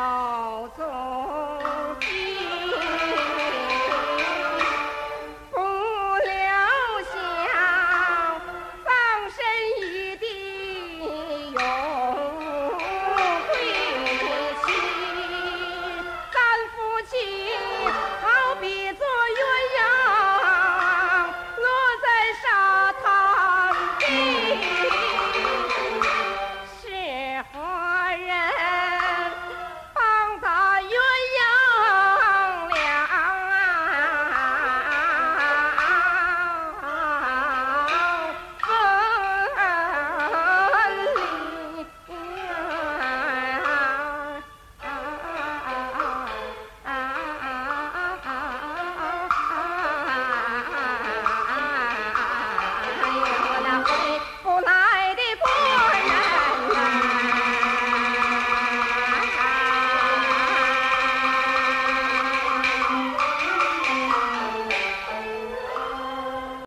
要走。